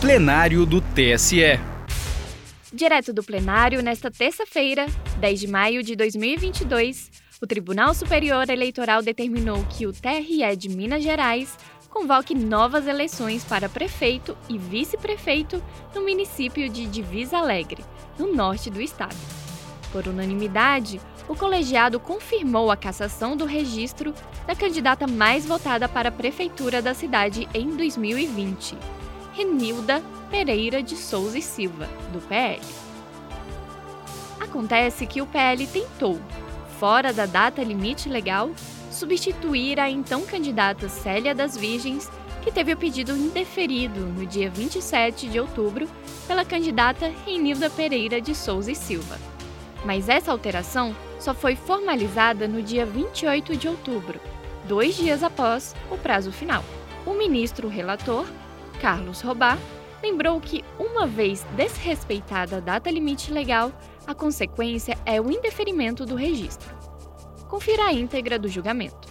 plenário do TSE. Direto do plenário, nesta terça-feira, 10 de maio de 2022, o Tribunal Superior Eleitoral determinou que o TRE de Minas Gerais convoque novas eleições para prefeito e vice-prefeito no município de Divisa Alegre, no norte do estado. Por unanimidade, o colegiado confirmou a cassação do registro da candidata mais votada para a prefeitura da cidade em 2020, Renilda Pereira de Souza e Silva, do PL. Acontece que o PL tentou, fora da data limite legal, substituir a então candidata Célia das Virgens, que teve o pedido indeferido no dia 27 de outubro pela candidata Reinilda Pereira de Souza e Silva. Mas essa alteração só foi formalizada no dia 28 de outubro, dois dias após o prazo final. O ministro relator, Carlos Robá, lembrou que, uma vez desrespeitada a data limite legal, a consequência é o indeferimento do registro. Confira a íntegra do julgamento.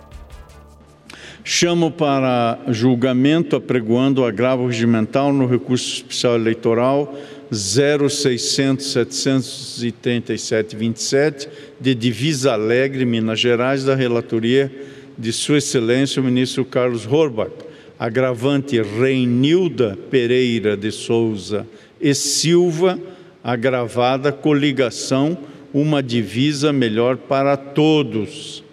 Chamo para julgamento apregoando o agravo regimental no recurso especial eleitoral 0600 737 27 de Divisa Alegre, Minas Gerais, da relatoria de Sua Excelência o ministro Carlos Horbach, agravante Reinilda Pereira de Souza e Silva, agravada coligação uma divisa melhor para todos.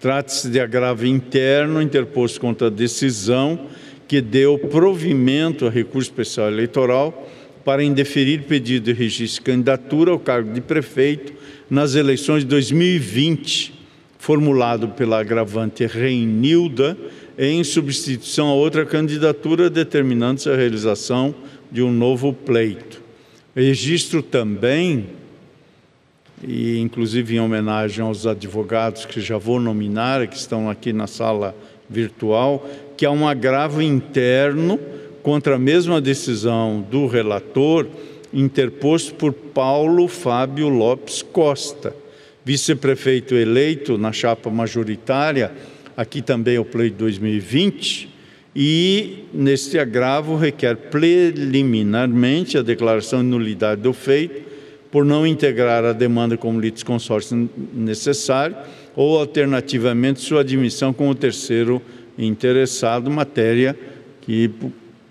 Trata-se de agravo interno interposto contra a decisão que deu provimento a recurso especial eleitoral para indeferir pedido de registro de candidatura ao cargo de prefeito nas eleições de 2020, formulado pela agravante Reinilda, em substituição a outra candidatura, determinando-se a realização de um novo pleito. Registro também e inclusive em homenagem aos advogados que já vou nominar, que estão aqui na sala virtual, que há um agravo interno contra a mesma decisão do relator interposto por Paulo Fábio Lopes Costa, vice-prefeito eleito na chapa majoritária, aqui também o pleito 2020, e neste agravo requer preliminarmente a declaração de nulidade do feito por não integrar a demanda como litisconsórcio necessário ou, alternativamente, sua admissão como terceiro interessado, matéria que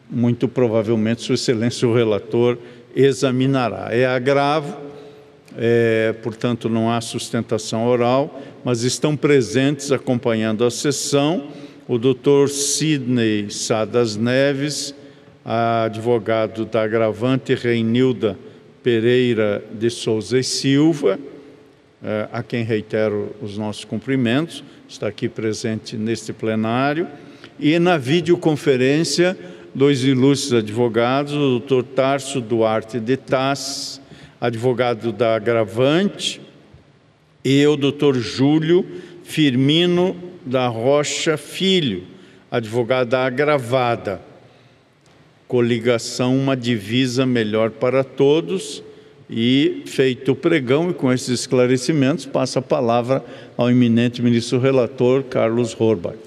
muito provavelmente Sua Excelência o relator examinará. É agravo, é, portanto, não há sustentação oral, mas estão presentes acompanhando a sessão o doutor Sidney Sadas Neves, advogado da agravante Reinilda Pereira de Souza e Silva, eh, a quem reitero os nossos cumprimentos, está aqui presente neste plenário, e na videoconferência, dois ilustres advogados, o doutor Tarso Duarte de Tass, advogado da Agravante, e o doutor Júlio Firmino da Rocha Filho, advogado da Agravada coligação uma divisa melhor para todos. E feito o pregão e com esses esclarecimentos, passa a palavra ao eminente ministro relator Carlos Horbach.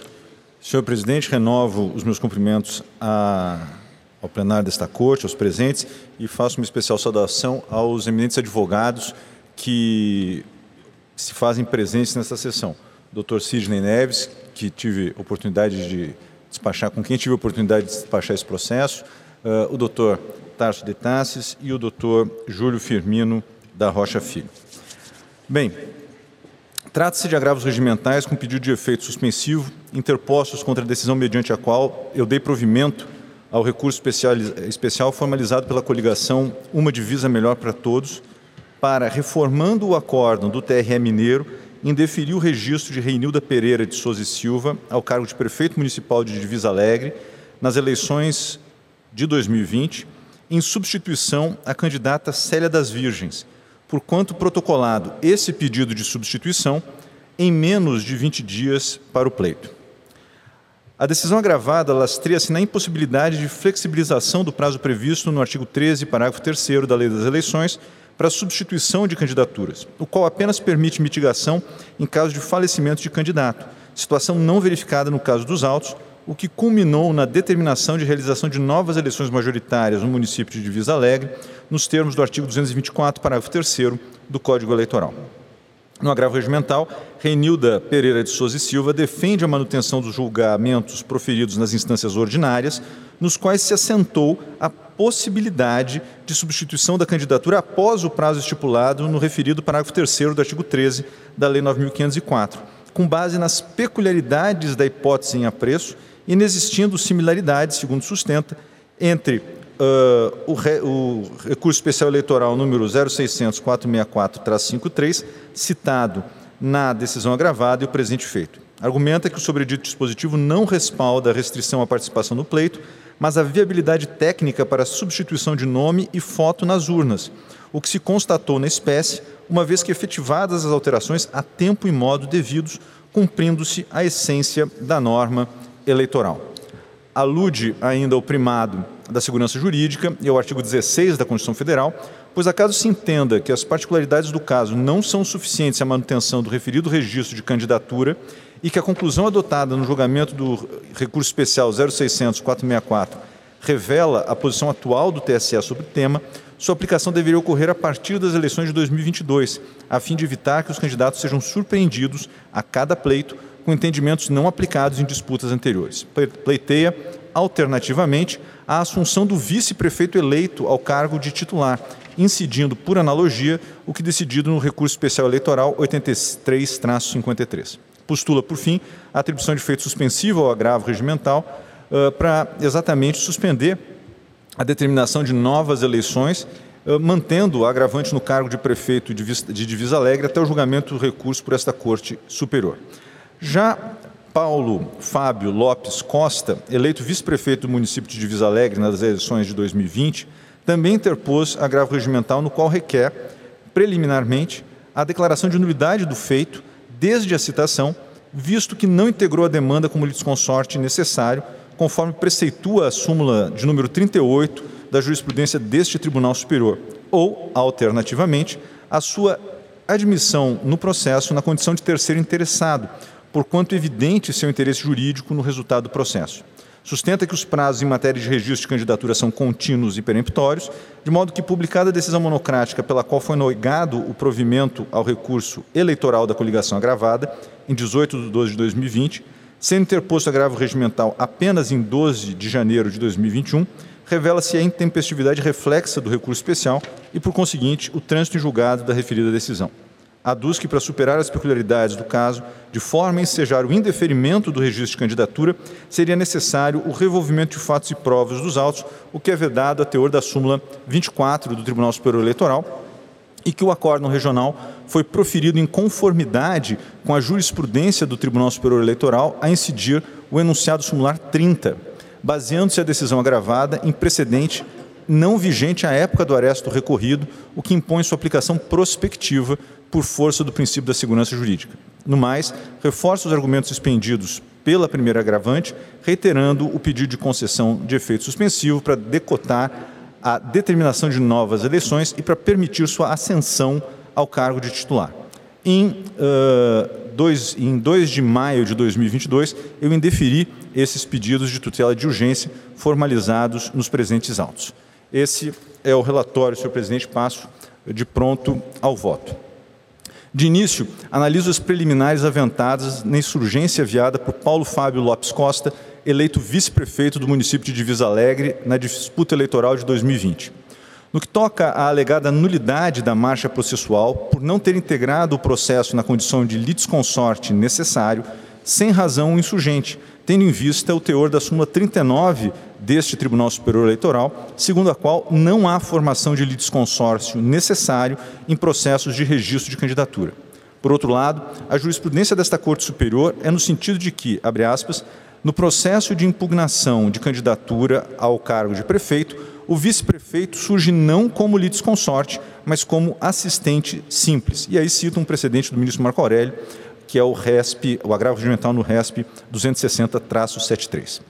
Senhor presidente, renovo os meus cumprimentos a, ao plenário desta corte, aos presentes, e faço uma especial saudação aos eminentes advogados que se fazem presentes nesta sessão. Dr. Sidney Neves, que tive oportunidade de despachar, com quem tive oportunidade de despachar esse processo, uh, o doutor Tarso de Tassis e o doutor Júlio Firmino da Rocha Filho. Bem, trata-se de agravos regimentais com pedido de efeito suspensivo interpostos contra a decisão mediante a qual eu dei provimento ao recurso especial, formalizado pela coligação Uma Divisa Melhor para Todos, para, reformando o acórdão do TRE Mineiro, indeferir o registro de Reinilda Pereira de Souza e Silva ao cargo de prefeito municipal de Divisa Alegre nas eleições de 2020, em substituição à candidata Célia das Virgens, por quanto protocolado esse pedido de substituição em menos de 20 dias para o pleito. A decisão agravada lastreia-se na impossibilidade de flexibilização do prazo previsto no artigo 13, parágrafo 3 da Lei das Eleições, para substituição de candidaturas, o qual apenas permite mitigação em caso de falecimento de candidato, situação não verificada no caso dos autos, o que culminou na determinação de realização de novas eleições majoritárias no município de Divisa Alegre, nos termos do artigo 224, parágrafo 3 do Código Eleitoral. No agravo regimental, Reinilda Pereira de Souza e Silva defende a manutenção dos julgamentos proferidos nas instâncias ordinárias, nos quais se assentou a possibilidade de substituição da candidatura após o prazo estipulado no referido parágrafo 3 do artigo 13 da Lei 9.504, com base nas peculiaridades da hipótese em apreço, inexistindo similaridades, segundo sustenta, entre uh, o, re, o, recurso especial eleitoral número 0600-464-53, citado na decisão agravada e o presente feito. Argumenta que o sobredito dispositivo não respalda a restrição à participação no pleito, mas a viabilidade técnica para a substituição de nome e foto nas urnas, o que se constatou na espécie, uma vez que efetivadas as alterações a tempo e modo devidos, cumprindo-se a essência da norma eleitoral. Alude ainda ao primado da segurança jurídica e ao artigo 16 da Constituição Federal, pois acaso se entenda que as particularidades do caso não são suficientes à manutenção do referido registro de candidatura e que a conclusão adotada no julgamento do recurso especial 0600-464 revela a posição atual do TSE sobre o tema, sua aplicação deveria ocorrer a partir das eleições de 2022, a fim de evitar que os candidatos sejam surpreendidos a cada pleito com entendimentos não aplicados em disputas anteriores. Pleiteia, alternativamente, a assunção do vice-prefeito eleito ao cargo de titular, incidindo, por analogia, o que decidido no recurso especial eleitoral 83-53. Postula, por fim, a atribuição de efeito suspensivo ao agravo regimental uh, para exatamente suspender a determinação de novas eleições, mantendo o agravante no cargo de prefeito de Divisa Alegre até o julgamento do recurso por esta Corte Superior. Já Paulo Fábio Lopes Costa, eleito vice-prefeito do município de Divisa Alegre nas eleições de 2020, também interpôs agravo regimental no qual requer, preliminarmente, a declaração de nulidade do feito desde a citação, visto que não integrou a demanda como litisconsorte necessário, conforme preceitua a súmula de número 38 da jurisprudência deste Tribunal Superior, ou, alternativamente, a sua admissão no processo na condição de terceiro interessado, porquanto evidente seu interesse jurídico no resultado do processo. Sustenta que os prazos em matéria de registro de candidatura são contínuos e peremptórios, de modo que, publicada a decisão monocrática pela qual foi negado o provimento ao recurso eleitoral da coligação agravada, em 18 de 12 de 2020, sendo interposto agravo regimental apenas em 12 de janeiro de 2021, revela-se a intempestividade reflexa do recurso especial e, por conseguinte, o trânsito em julgado da referida decisão aduz que, para superar as peculiaridades do caso, de forma a ensejar o indeferimento do registro de candidatura, seria necessário o revolvimento de fatos e provas dos autos, o que é vedado a teor da súmula 24 do Tribunal Superior Eleitoral, e que o acórdão regional foi proferido em conformidade com a jurisprudência do Tribunal Superior Eleitoral a incidir o enunciado sumular 30, baseando-se a decisão agravada em precedente não vigente à época do arresto recorrido, o que impõe sua aplicação prospectiva por força do princípio da segurança jurídica. No mais, reforça os argumentos expendidos pela primeira agravante, reiterando o pedido de concessão de efeito suspensivo para decotar a determinação de novas eleições e para permitir sua ascensão ao cargo de titular. Em, uh, dois, em 2 de maio de 2022, eu indeferi esses pedidos de tutela de urgência formalizados nos presentes autos. Esse é o relatório, senhor presidente, passo de pronto ao voto. De início, analiso as preliminares aventadas na insurgência aviada por Paulo Fábio Lopes Costa, eleito vice-prefeito do município de Divisa Alegre na disputa eleitoral de 2020. No que toca à alegada nulidade da marcha processual por não ter integrado o processo na condição de litisconsorte necessário, sem razão insurgente, tendo em vista o teor da súmula 39 deste Tribunal Superior Eleitoral, segundo a qual não há formação de litisconsórcio necessário em processos de registro de candidatura. Por outro lado, a jurisprudência desta Corte Superior é no sentido de que, abre aspas, no processo de impugnação de candidatura ao cargo de prefeito, o vice-prefeito surge não como litisconsorte, mas como assistente simples. E aí cita um precedente do ministro Marco Aurélio, que é o RESP, o agravo regimental no RESP 260-73.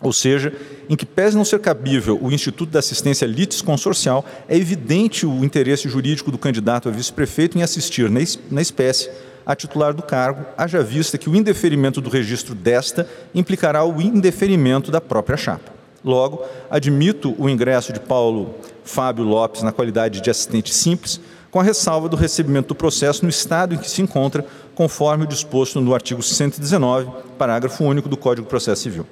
Ou seja, em que pese não ser cabível o Instituto da Assistência Litis Consorcial, é evidente o interesse jurídico do candidato a vice-prefeito em assistir na espécie a titular do cargo, haja vista que o indeferimento do registro desta implicará o indeferimento da própria chapa. Logo, admito o ingresso de Paulo Fábio Lopes na qualidade de assistente simples, com a ressalva do recebimento do processo no estado em que se encontra, conforme o disposto no artigo 119, parágrafo único do Código de Processo Civil.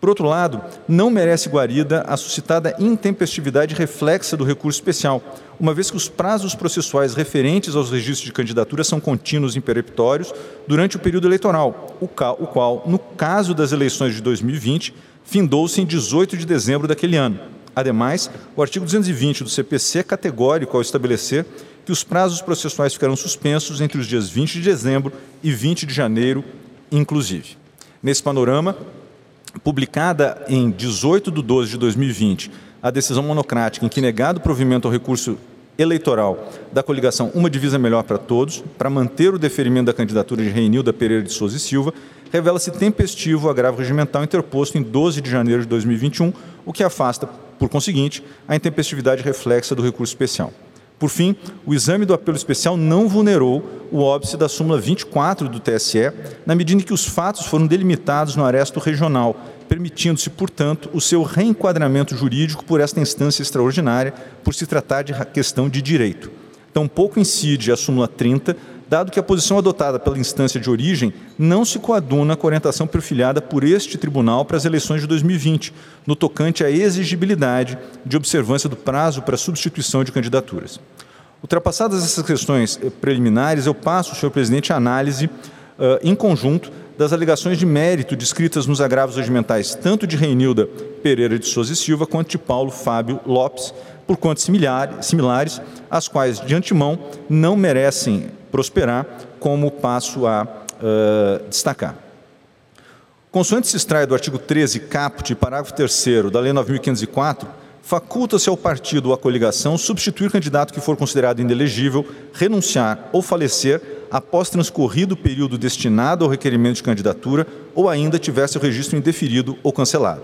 Por outro lado, não merece guarida a suscitada intempestividade reflexa do recurso especial, uma vez que os prazos processuais referentes aos registros de candidatura são contínuos e imperemptórios durante o período eleitoral, o qual, no caso das eleições de 2020, findou-se em 18 de dezembro daquele ano. Ademais, o artigo 220 do CPC é categórico ao estabelecer que os prazos processuais ficarão suspensos entre os dias 20 de dezembro e 20 de janeiro, inclusive. Nesse panorama, publicada em 18 de 12 de 2020, a decisão monocrática em que negado provimento ao recurso eleitoral da coligação Uma Divisa Melhor para Todos, para manter o deferimento da candidatura de Reinilda Pereira de Souza e Silva, revela-se tempestivo o agravo regimental interposto em 12 de janeiro de 2021, o que afasta, por conseguinte, a intempestividade reflexa do recurso especial. Por fim, o exame do apelo especial não vulnerou o óbice da súmula 24 do TSE, na medida em que os fatos foram delimitados no aresto regional, permitindo-se, portanto, o seu reenquadramento jurídico por esta instância extraordinária, por se tratar de questão de direito. Tampouco incide a súmula 30, dado que a posição adotada pela instância de origem não se coaduna com a orientação perfilhada por este tribunal para as eleições de 2020, no tocante à exigibilidade de observância do prazo para substituição de candidaturas. Ultrapassadas essas questões eh, preliminares, eu passo, senhor presidente, a análise uh, em conjunto das alegações de mérito descritas nos agravos regimentais tanto de Reinilda Pereira de Souza e Silva quanto de Paulo Fábio Lopes, por quanto similares, as quais, de antemão, não merecem prosperar, como passo a uh, destacar. Consoante se extrai do artigo 13, caput, parágrafo 3 da Lei 9.504, faculta-se ao partido ou à coligação substituir candidato que for considerado inelegível, renunciar ou falecer após transcorrido o período destinado ao requerimento de candidatura ou ainda tivesse o registro indeferido ou cancelado.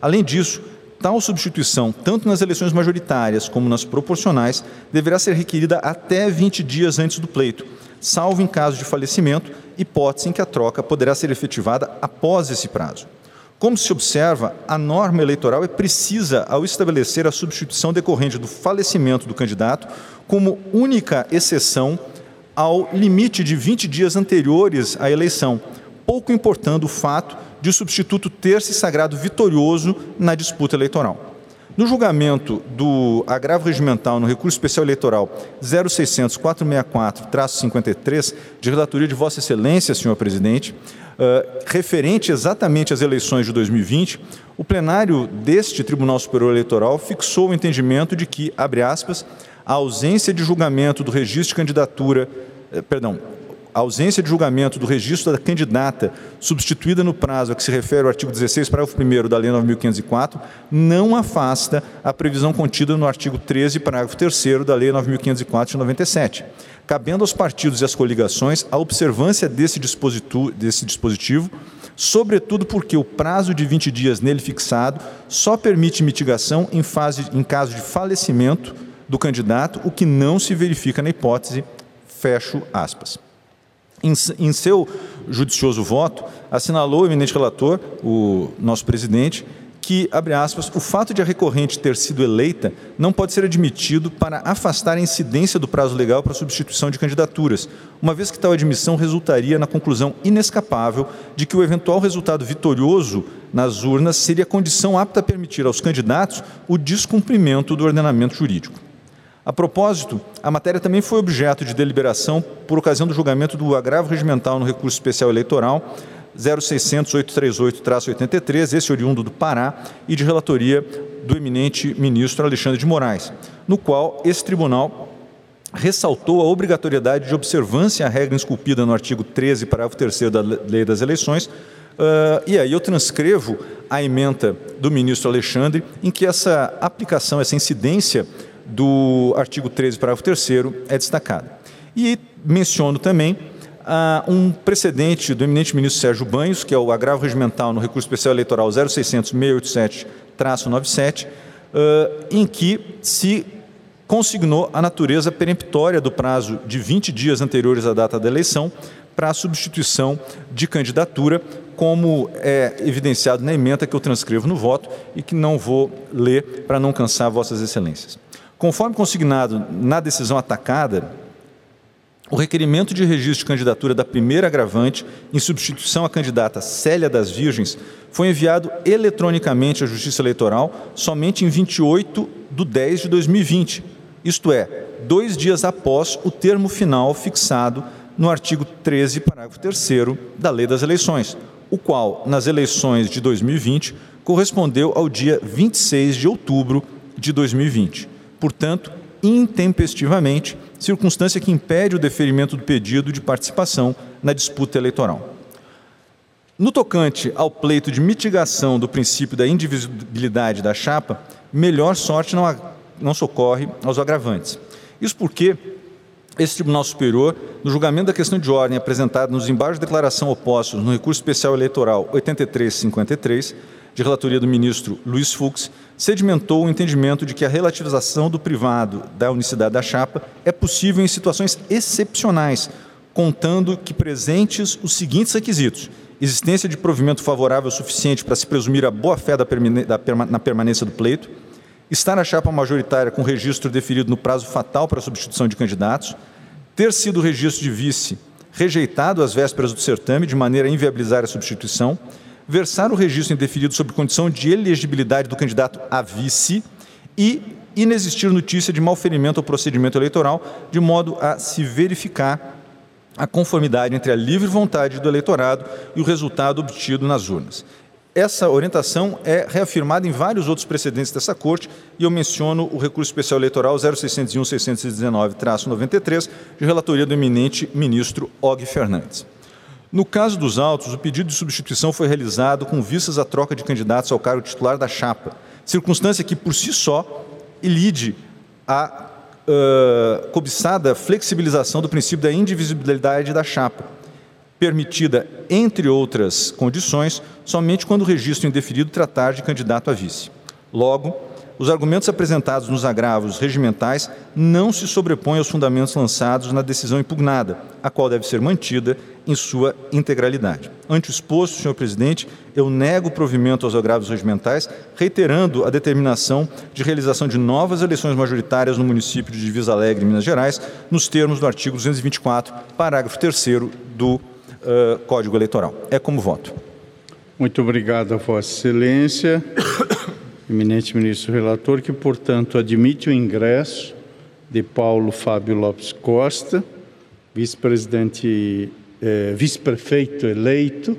Além disso, tal substituição, tanto nas eleições majoritárias como nas proporcionais, deverá ser requerida até 20 dias antes do pleito, salvo em caso de falecimento, hipótese em que a troca poderá ser efetivada após esse prazo. Como se observa, a norma eleitoral é precisa ao estabelecer a substituição decorrente do falecimento do candidato como única exceção ao limite de 20 dias anteriores à eleição, pouco importando o fato de o substituto ter se sagrado vitorioso na disputa eleitoral. No julgamento do agravo regimental no recurso especial eleitoral 0600-464-53, de relatoria de Vossa Excelência, senhor presidente, uh, referente exatamente às eleições de 2020, o plenário deste Tribunal Superior Eleitoral fixou o entendimento de que, abre aspas, a ausência de julgamento do registro de candidatura, eh, perdão, a ausência de julgamento do registro da candidata substituída no prazo a que se refere o artigo 16, parágrafo 1 da Lei 9.504, não afasta a previsão contida no artigo 13, parágrafo 3 da Lei 9.504 de 97, cabendo aos partidos e às coligações a observância desse dispositivo, desse dispositivo sobretudo porque o prazo de 20 dias nele fixado só permite mitigação em, fase, em caso de falecimento do candidato, o que não se verifica na hipótese, fecho aspas. Em, em seu judicioso voto, assinalou o eminente relator, o nosso presidente, que, abre aspas, o fato de a recorrente ter sido eleita não pode ser admitido para afastar a incidência do prazo legal para substituição de candidaturas, uma vez que tal admissão resultaria na conclusão inescapável de que o eventual resultado vitorioso nas urnas seria condição apta a permitir aos candidatos o descumprimento do ordenamento jurídico. A propósito, a matéria também foi objeto de deliberação por ocasião do julgamento do agravo regimental no recurso especial eleitoral 0600-838-83, esse oriundo do Pará, e de relatoria do eminente ministro Alexandre de Moraes, no qual esse tribunal ressaltou a obrigatoriedade de observância à regra esculpida no artigo 13, parágrafo 3 da Lei das Eleições, Uh, e aí eu transcrevo a emenda do ministro Alexandre, em que essa aplicação, essa incidência do artigo 13, parágrafo 3 é destacada. E menciono também uh, um precedente do eminente ministro Sérgio Banhos, que é o agravo regimental no recurso especial eleitoral 0600-687-97, uh, em que se consignou a natureza peremptória do prazo de 20 dias anteriores à data da eleição para a substituição de candidatura, como é evidenciado na emenda que eu transcrevo no voto e que não vou ler para não cansar Vossas Excelências. Conforme consignado na decisão atacada, o requerimento de registro de candidatura da primeira agravante, em substituição à candidata Célia das Virgens, foi enviado eletronicamente à Justiça Eleitoral somente em 28 de 10 de 2020, isto é, dois dias após o termo final fixado no artigo 13, parágrafo 3 da Lei das Eleições, o qual, nas eleições de 2020, correspondeu ao dia 26 de outubro de 2020. Portanto, intempestivamente, circunstância que impede o deferimento do pedido de participação na disputa eleitoral. No tocante ao pleito de mitigação do princípio da indivisibilidade da chapa, melhor sorte não, não socorre aos agravantes. Isso porque esse Tribunal Superior, no julgamento da questão de ordem apresentada nos embargos de declaração opostos no recurso especial eleitoral 8353, de relatoria do ministro Luiz Fux, sedimentou o entendimento de que a relativização do privado da unicidade da chapa é possível em situações excepcionais, contando que presentes os seguintes requisitos: existência de provimento favorável suficiente para se presumir a boa-fé na permanência do pleito, estar na chapa majoritária com registro deferido no prazo fatal para a substituição de candidatos, ter sido o registro de vice rejeitado às vésperas do certame, de maneira a inviabilizar a substituição, versar o registro indeferido sob condição de elegibilidade do candidato a vice e inexistir notícia de malferimento ao procedimento eleitoral, de modo a se verificar a conformidade entre a livre vontade do eleitorado e o resultado obtido nas urnas. Essa orientação é reafirmada em vários outros precedentes dessa Corte, e eu menciono o recurso especial eleitoral 0601-619-93, de relatoria do eminente ministro Og Fernandes. No caso dos autos, o pedido de substituição foi realizado com vistas à troca de candidatos ao cargo titular da chapa, circunstância que, por si só, ilide a uh, cobiçada flexibilização do princípio da indivisibilidade da chapa, permitida, entre outras condições, somente quando o registro indeferido tratar de candidato a vice. Logo, os argumentos apresentados nos agravos regimentais não se sobrepõem aos fundamentos lançados na decisão impugnada, a qual deve ser mantida em sua integralidade. Ante o exposto, senhor presidente, eu nego provimento aos agravos regimentais, reiterando a determinação de realização de novas eleições majoritárias no município de Divisa Alegre, Minas Gerais, nos termos do artigo 224, parágrafo 3 do uh, Código Eleitoral. É como voto. Muito obrigado Vossa Excelência, eminente ministro relator, que, portanto, admite o ingresso de Paulo Fábio Lopes Costa, vice-presidente, eh, vice-prefeito eleito,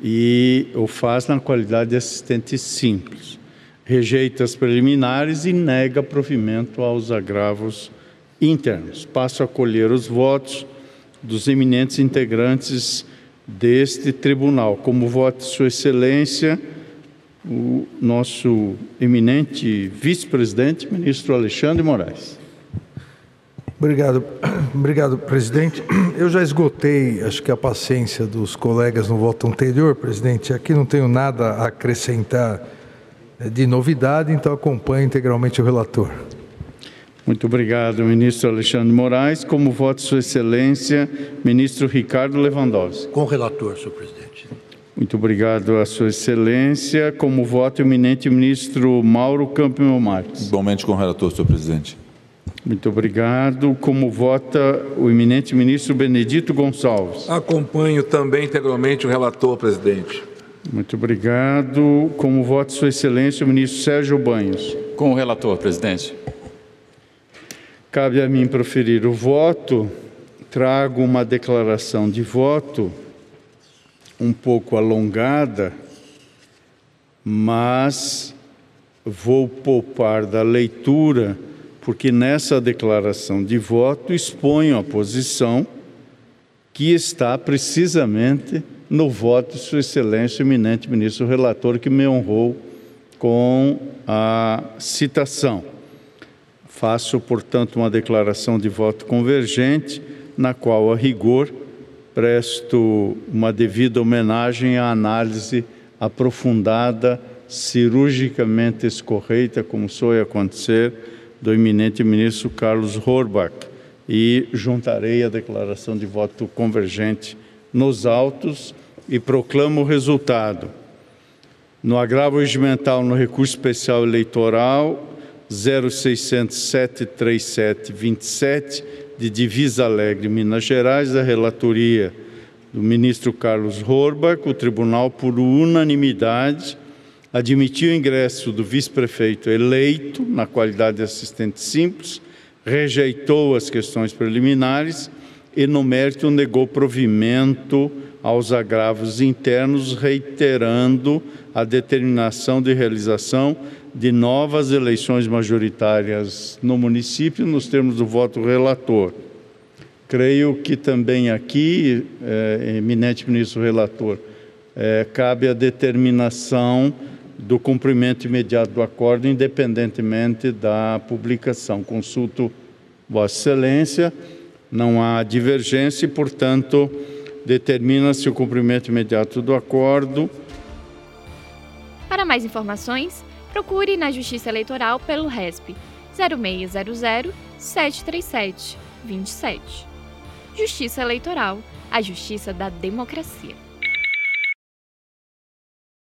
e o faz na qualidade de assistente simples. Rejeita as preliminares e nega provimento aos agravos internos. Passo a colher os votos dos eminentes integrantes deste tribunal. Como voto Sua Excelência, o nosso eminente vice-presidente, ministro Alexandre Moraes. Obrigado, obrigado, presidente. Eu já esgotei, acho que a paciência dos colegas no voto anterior, presidente. Aqui não tenho nada a acrescentar de novidade, então acompanho integralmente o relator. Muito obrigado, ministro Alexandre Moraes. Como voto, Sua Excelência, ministro Ricardo Lewandowski. Com o relator, senhor presidente. Muito obrigado a Sua Excelência. Como voto, eminente ministro Mauro Campo Marques. Igualmente com o relator, senhor presidente. Muito obrigado. Como vota o eminente ministro Benedito Gonçalves? Acompanho também integralmente o relator, presidente. Muito obrigado. Como voto, Sua Excelência, o ministro Sérgio Banhos. Com o relator, presidente. Cabe a mim proferir o voto. Trago uma declaração de voto um pouco alongada, mas vou poupar da leitura, porque nessa declaração de voto exponho a posição que está precisamente no voto de Sua Excelência, eminente ministro relator, que me honrou com a citação. Faço, portanto, uma declaração de voto convergente, na qual, a rigor, presto uma devida homenagem à análise aprofundada, cirurgicamente escorreita, como soe acontecer, do eminente ministro Carlos Horbach e juntarei a declaração de voto convergente nos autos e proclamo o resultado. No agravo regimental no recurso especial eleitoral 060073727 de Divisa Alegre, Minas Gerais, a relatoria do ministro Carlos Horbach, o tribunal por unanimidade admitiu o ingresso do vice-prefeito eleito na qualidade de assistente simples, rejeitou as questões preliminares e no mérito negou provimento aos agravos internos, reiterando a determinação de realização de novas eleições majoritárias no município, nos termos do voto relator. Creio que também aqui, é, eminente ministro relator, é, cabe a determinação do cumprimento imediato do acordo, independentemente da publicação. Consulto Vossa Excelência, não há divergência e, portanto, determina-se o cumprimento imediato do acordo. Para mais informações, procure na Justiça Eleitoral pelo RESP 0600 737 27. Justiça Eleitoral, a justiça da democracia.